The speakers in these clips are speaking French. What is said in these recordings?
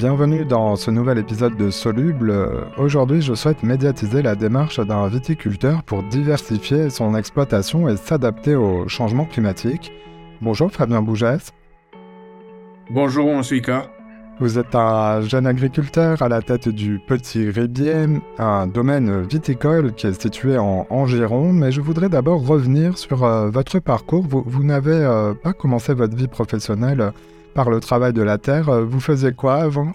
bienvenue dans ce nouvel épisode de Soluble. Aujourd'hui, je souhaite médiatiser la démarche d'un viticulteur pour diversifier son exploitation et s'adapter au changement climatique. Bonjour Fabien Bougès. Bonjour Monsieur Ika. Vous êtes un jeune agriculteur à la tête du Petit Ribier, un domaine viticole qui est situé en, Gironde, mais je voudrais d'abord revenir sur euh, votre parcours. Vous, n'avez euh, pas commencé votre vie professionnelle par le travail de la terre. Euh, vous faisiez quoi avant?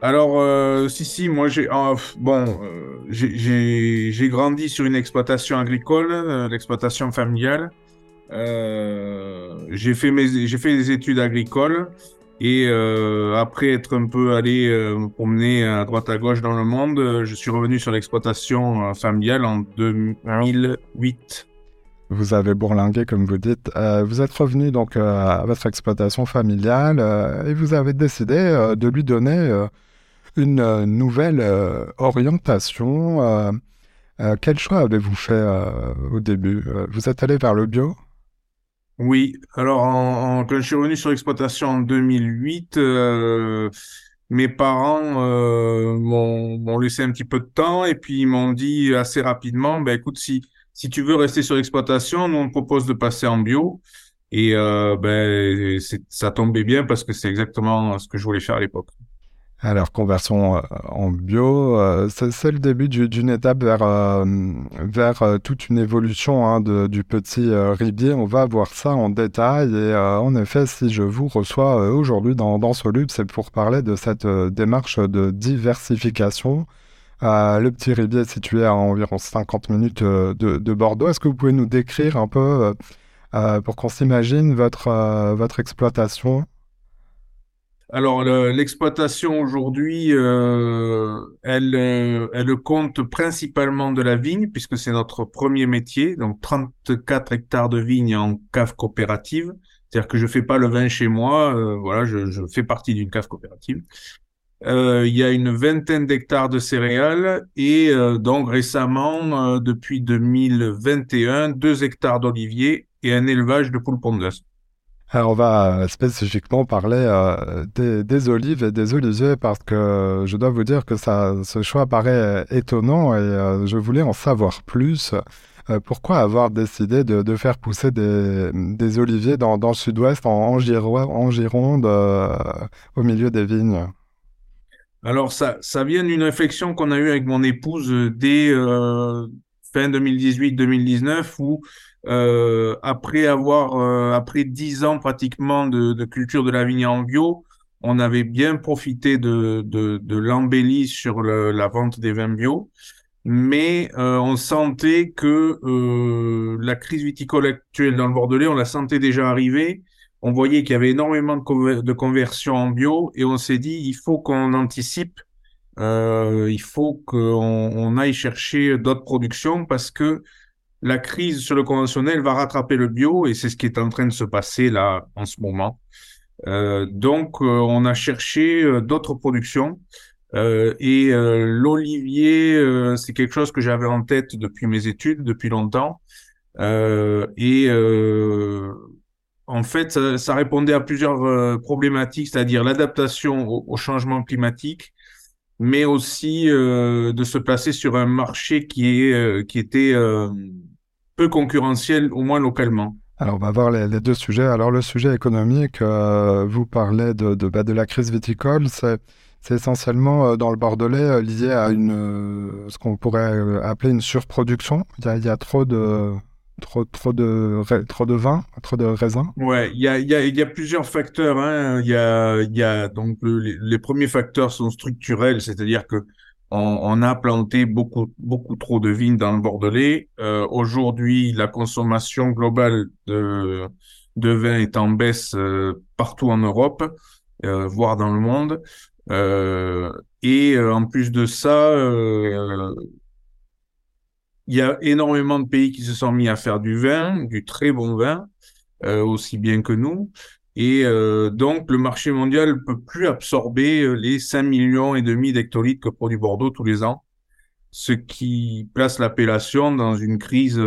Alors, euh, si, si, moi, j'ai ah, bon, euh, grandi sur une exploitation agricole, l'exploitation familiale. j'ai fait j'ai fait des études agricoles et après être un peu allé me promener à droite à gauche dans le monde, je suis revenu sur l'exploitation familiale en 2008 vous avez bourlingué, comme vous dites. Euh, vous êtes revenu donc euh, à votre exploitation familiale euh, et vous avez décidé de lui donner une nouvelle orientation. quel choix avez-vous fait au début? Vous êtes allé vers le bio? Oui. Alors, quand je suis revenu sur l'exploitation en 2008, mes parents m'ont laissé un petit peu de temps et puis ils m'ont dit assez rapidement, ben écoute, si si tu veux rester sur l'exploitation, nous on propose de passer en bio. Et euh, ben, ça tombait bien parce que c'est exactement ce que je voulais faire à l'époque. Alors, conversion euh, en bio, euh, c'est le début d'une étape vers, vers toute une évolution hein, de, du petit ribier. On va voir ça en détail. Et en effet, si je vous reçois aujourd'hui dans, dans Soluble, c'est pour parler de cette démarche de diversification le petit rivier est situé à environ 50 minutes euh, de, Bordeaux. Est-ce que vous pouvez nous décrire un peu, euh, euh, pour qu'on s'imagine, votre, votre exploitation? Alors l'exploitation aujourd'hui, elle, compte principalement de la vigne puisque c'est notre premier métier, donc 34 hectares de vigne en cave coopérative. C'est-à-dire que je fais pas le vin chez moi, voilà, je fais partie d'une cave coopérative. Euh, il y a une vingtaine d'hectares de céréales et euh, donc récemment, euh, depuis 2021, deux hectares d'oliviers et un élevage de poules pondeuses. Alors on va spécifiquement parler des, olives et des oliviers parce que je dois vous dire que ça, ce choix paraît étonnant et je voulais en savoir plus. pourquoi avoir décidé de, faire pousser des, oliviers dans, le sud-ouest, en, Gironde, au milieu des vignes? Alors, ça, ça vient d'une réflexion qu'on a eue avec mon épouse euh, dès euh, fin 2018-2019, où euh, après avoir, euh, après dix ans pratiquement de, de, culture de la vigne en bio, on avait bien profité de, de, de l'embellie sur le, la vente des vins bio, mais on sentait que la crise viticole actuelle dans le Bordelais, on la sentait déjà arriver on voyait qu'il y avait énormément de, de conversions en bio et on s'est dit il faut qu'on anticipe, euh, il faut qu'on on aille chercher d'autres productions parce que la crise sur le conventionnel va rattraper le bio et c'est ce qui est en train de se passer là en ce moment. Euh, donc euh, on a cherché d'autres productions et l'olivier c'est quelque chose que j'avais en tête depuis mes études depuis longtemps et en fait, ça, répondait à plusieurs euh, problématiques, c'est-à-dire l'adaptation au, changement climatique, mais aussi euh, de se placer sur un marché qui est euh, qui était peu concurrentiel, au moins localement. Alors, on va voir les, deux sujets. Alors, le sujet économique, vous parlez de, bah, de la crise viticole, c'est c'est essentiellement dans le Bordelais lié à une ce qu'on pourrait appeler une surproduction. Il y a trop de trop, trop, de, trop de vin, trop de raisin Ouais, il y a, y, y a plusieurs facteurs. Hein. Il y, a, y a donc les, premiers facteurs sont structurels, c'est-à-dire que on, a planté beaucoup, beaucoup trop de vignes dans le Bordelais. Euh, Aujourd'hui, la consommation globale de, de vin est en baisse euh, partout en Europe, euh, voire dans le monde. Et en plus de ça, il y a énormément de pays qui se sont mis à faire du vin, du très bon vin, euh, aussi bien que nous. Et euh, donc, le marché mondial ne peut plus absorber euh, les 5 millions et demi d'hectolitres que produit Bordeaux tous les ans, ce qui place l'appellation dans une crise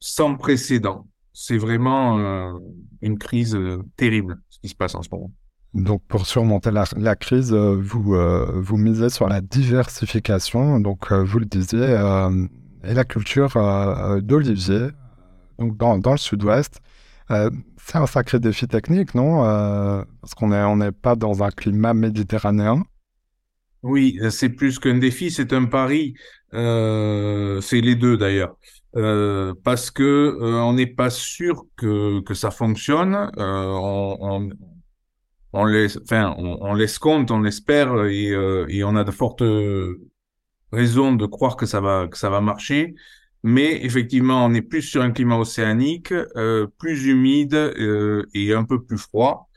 sans précédent. C'est vraiment une crise terrible, ce qui se passe en ce moment. Donc pour surmonter la, crise, vous, vous misez sur la diversification, donc vous le disiez, et la culture d'olivier, donc dans, le sud-ouest. c'est un sacré défi technique, non Parce qu'on n'est on pas dans un climat méditerranéen. Oui, c'est plus qu'un défi, c'est un pari. Euh, c'est les deux d'ailleurs. Euh, parce que euh, on n'est pas sûr que, que ça fonctionne. Euh, on, on, on, laisse, enfin, on, laisse compte, on l'espère, et on a de fortes raisons de croire que ça va que ça va marcher. Mais effectivement, on est plus sur un climat océanique, plus humide et un peu plus froid.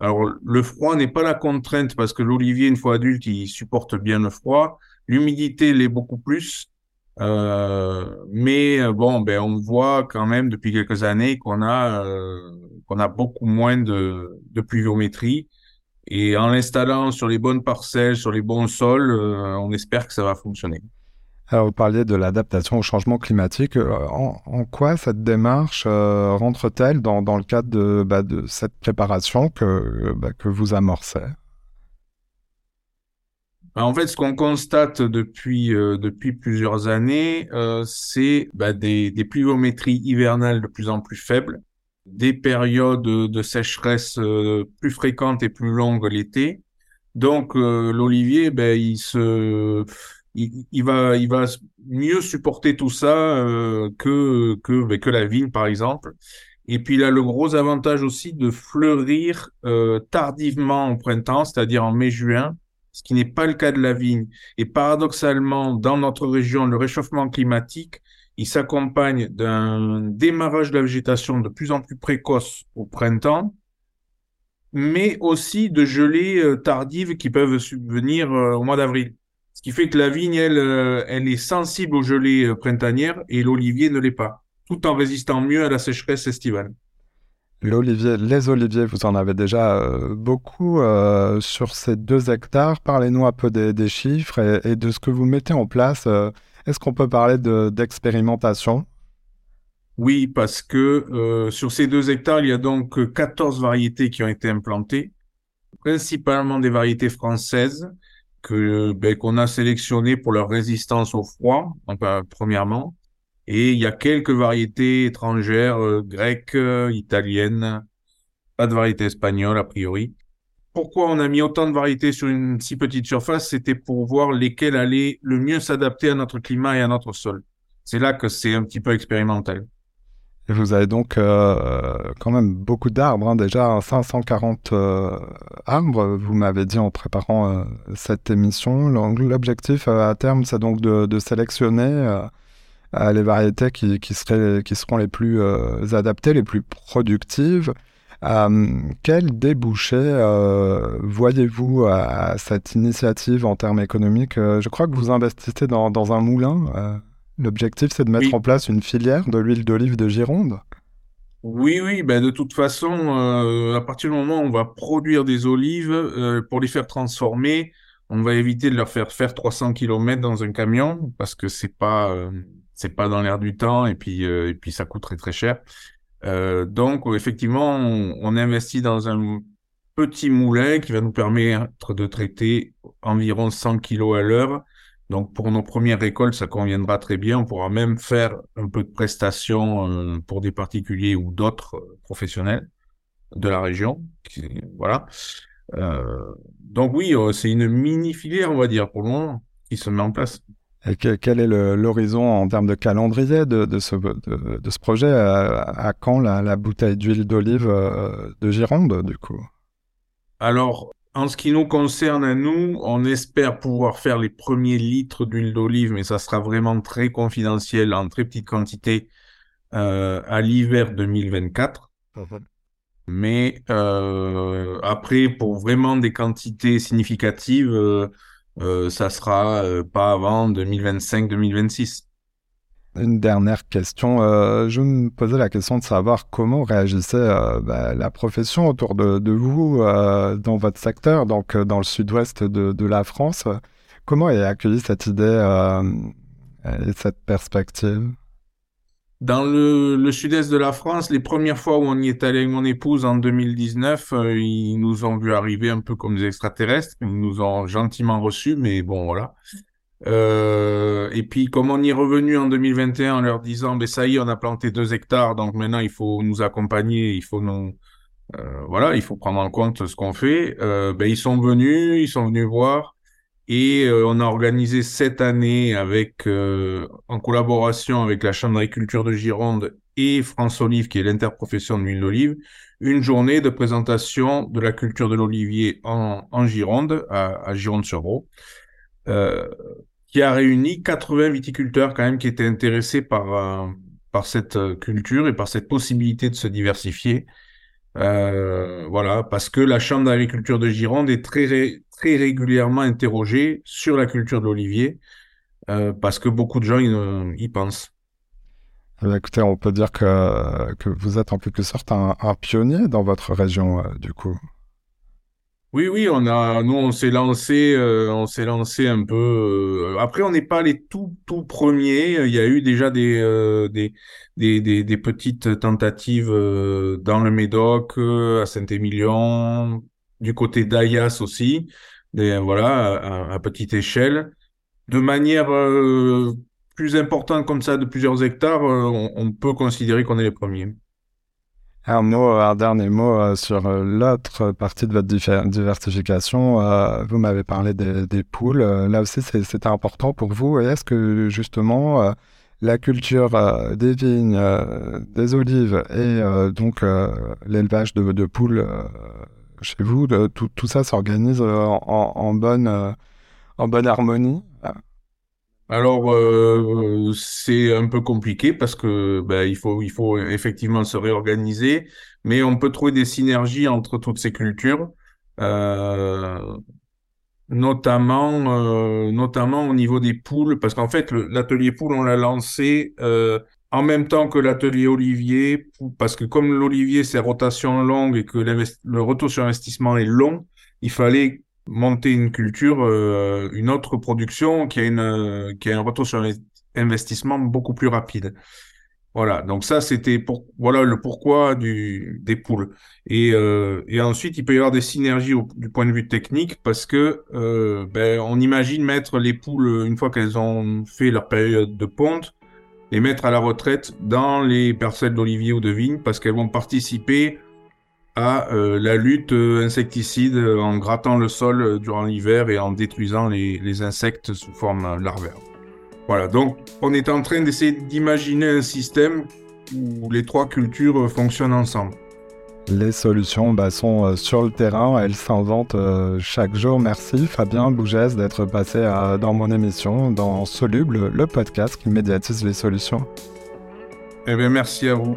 Alors, le froid n'est pas la contrainte parce que l'olivier, une fois adulte, il supporte bien le froid. L'humidité l'est beaucoup plus. Euh, mais euh, bon, ben on voit quand même depuis quelques années qu'on a euh, qu'on a beaucoup moins de, de pluviométrie. Et en l'installant sur les bonnes parcelles, sur les bons sols, euh, on espère que ça va fonctionner. Alors, vous parliez de l'adaptation au changement climatique. Euh, en, quoi cette démarche euh, rentre-t-elle dans, dans, le cadre de, bah, de cette préparation que, bah, que vous amorcez? Bah, en fait, ce qu'on constate depuis, euh, depuis plusieurs années, c'est bah, des, des pluviométries hivernales de plus en plus faibles, des périodes de sécheresse plus fréquentes et plus longues l'été. Donc, l'olivier, ben, il se il, va, il va mieux supporter tout ça euh, que, que, ben, que la vigne, par exemple. Et puis il a le gros avantage aussi de fleurir euh, tardivement au printemps, c'est-à-dire en mai-juin, ce qui n'est pas le cas de la vigne. Et paradoxalement, dans notre région, le réchauffement climatique, il s'accompagne d'un démarrage de la végétation de plus en plus précoce au printemps, mais aussi de gelées euh, tardives qui peuvent subvenir au mois d'avril. Ce qui fait que la vigne, elle, euh, elle est sensible aux gelées euh, printanières et l'olivier ne l'est pas, tout en résistant mieux à la sécheresse estivale. Les oliviers, vous en avez déjà euh, beaucoup sur ces deux hectares. Parlez-nous un peu des, chiffres et, de ce que vous mettez en place. Est-ce qu'on peut parler d'expérimentation? Oui, parce que sur ces deux hectares, il y a donc 14 variétés qui ont été implantées, principalement des variétés françaises que ben, qu'on a sélectionné pour leur résistance au froid, premièrement. Et il y a quelques variétés étrangères, euh, grecques, euh, italiennes, pas de variété espagnole a priori. Pourquoi on a mis autant de variétés sur une si petite surface? C'était pour voir lesquelles allaient le mieux s'adapter à notre climat et à notre sol. C'est là que c'est un petit peu expérimental. Et vous avez donc euh, quand même beaucoup d'arbres, hein, déjà 540 euh, arbres, vous m'avez dit en préparant cette émission. L'objectif à terme, c'est donc de sélectionner les variétés qui, qui, seraient, qui seront les plus adaptées, les plus productives. quel débouché voyez-vous à, cette initiative en termes économiques? Je crois que vous investissez dans, dans un moulin. L'objectif, c'est de mettre en place une filière de l'huile d'olive de Gironde oui, oui, ben de toute façon, euh, à partir du moment où on va produire des olives, euh, pour les faire transformer, on va éviter de leur faire faire 300 km dans un camion parce que c'est pas euh, c'est pas dans l'air du temps et puis et puis ça coûterait très cher. donc effectivement, on, investit dans un petit moulin qui va nous permettre de traiter environ 100 kg à l'heure donc pour nos premières récoltes, ça conviendra très bien. On pourra même faire un peu de prestations euh, pour des particuliers ou d'autres euh, professionnels de la région. Voilà. Euh, donc oui, c'est une mini filière, on va dire, pour le moment, qui se met en place. Et quel est l'horizon en termes de calendrier de, de, ce, de, ce, projet? À, quand la, la bouteille d'huile d'olive de Gironde, du coup? Alors, en ce qui nous concerne à nous, on espère pouvoir faire les premiers litres d'huile d'olive, mais ça sera vraiment très confidentiel, en très petite quantité, euh, à l'hiver 2024. Mhm. Mais euh, après, pour vraiment des quantités significatives, euh, ça sera pas avant 2025-2026. Une dernière question. Euh, je me posais la question de savoir comment réagissait euh, bah, la profession autour de, vous euh, dans votre secteur, donc dans le sud-ouest de, la France. Comment est accueillie cette idée et cette perspective? Dans le, sud-est de la France, les premières fois où on y est allé avec mon épouse en 2019, euh, ils nous ont vu arriver un peu comme des extraterrestres. Ils nous ont gentiment reçus, mais bon, voilà. Euh, et puis, comme on y est revenu en 2021 en leur disant, ben ça y est, on a planté deux hectares, donc maintenant il faut nous accompagner, il faut nous, euh, voilà, il faut prendre en compte ce qu'on fait. Euh, ben ils sont venus, ils sont venus voir, et euh, on a organisé cette année avec, euh, en collaboration avec la Chambre d'agriculture de Gironde et France Olive, qui est l'interprofession de l'huile d'olive, une journée de présentation de la culture de l'olivier en, en Gironde, à, à Gironde-sur-Bro. Euh, qui a réuni 80 viticulteurs quand même qui étaient intéressés par, euh, par cette euh, culture et par cette possibilité de se diversifier. Euh, voilà, parce que la Chambre d'agriculture de Gironde est très, très régulièrement interrogée sur la culture de l'olivier, euh, parce que beaucoup de gens y, pensent. Eh écoutez, on peut dire que, que vous êtes en quelque sorte un, un pionnier dans votre région, du coup. Oui, oui, on a, nous, on s'est lancé, euh, on s'est lancé un peu. Euh, après, on n'est pas les tout, tout premiers. Il y a eu déjà des, euh, des, des, des, petites tentatives dans le Médoc, à Saint-Émilion, du côté d'Ayas aussi. Des, voilà, à, petite échelle, de manière plus importante comme ça, de plusieurs hectares, on, on peut considérer qu'on est les premiers. Un mot, un dernier mot euh, sur euh, l'autre partie de votre diversification. Euh, vous m'avez parlé des, poules. là aussi, c'était important pour vous. Est-ce que justement la culture des vignes, des olives et donc l'élevage de, poules chez vous, tout, ça s'organise en bonne harmonie? Alors euh, c'est un peu compliqué parce que ben, il faut il faut effectivement se réorganiser, mais on peut trouver des synergies entre toutes ces cultures, euh, notamment euh, notamment au niveau des poules parce qu'en fait l'atelier poule on l'a lancé euh, en même temps que l'atelier olivier parce que comme l'olivier c'est rotation longue et que le retour sur investissement est long, il fallait monter une culture, euh, une autre production qui a une euh, qui a un retour sur investissement beaucoup plus rapide. Voilà, donc ça c'était pour voilà le pourquoi du des poules. Et euh, et ensuite il peut y avoir des synergies du point de vue technique parce que euh, ben on imagine mettre les poules une fois qu'elles ont fait leur période de ponte les mettre à la retraite dans les parcelles d'olivier ou de vigne parce qu'elles vont participer à euh, la lutte euh, insecticide euh, en grattant le sol durant l'hiver et en détruisant les, insectes sous forme larvaire. Voilà, donc on est en train d'essayer d'imaginer un système où les trois cultures fonctionnent ensemble. Les solutions bah, sont sur le terrain, elles s'inventent chaque jour. Merci Fabien Bougès d'être passé dans mon émission, dans Soluble, le podcast qui médiatise les solutions. Eh bien, merci à vous.